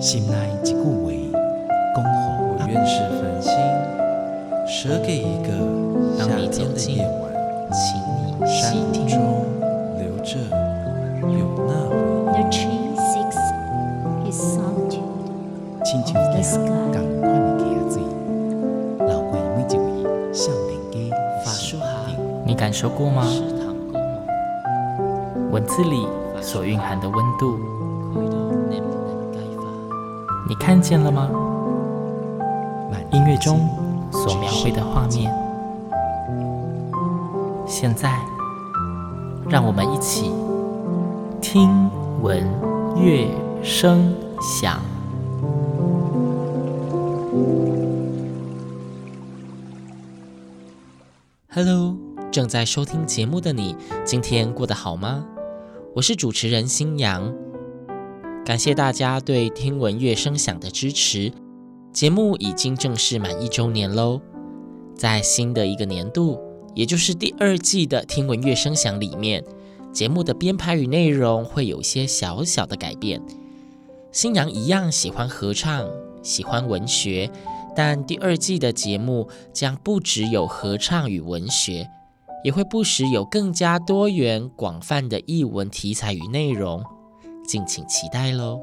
心内一句话，恭候我愿是繁星，舍给一个夏天的夜晚，请你山细听。中留着有那回 The 忆。tree seeks his solitude. 亲像行同款的溪仔水，流过每一位少年家法术哈，你感受过吗？文字里所蕴含的温度。你看见了吗？万音乐中所描绘的画面，现在，让我们一起听闻乐声响。Hello，正在收听节目的你，今天过得好吗？我是主持人星洋，感谢大家对听闻乐声响的支持。节目已经正式满一周年喽，在新的一个年度，也就是第二季的听闻乐声响里面，节目的编排与内容会有些小小的改变。新娘一样喜欢合唱，喜欢文学，但第二季的节目将不只有合唱与文学，也会不时有更加多元广泛的译文题材与内容，敬请期待喽。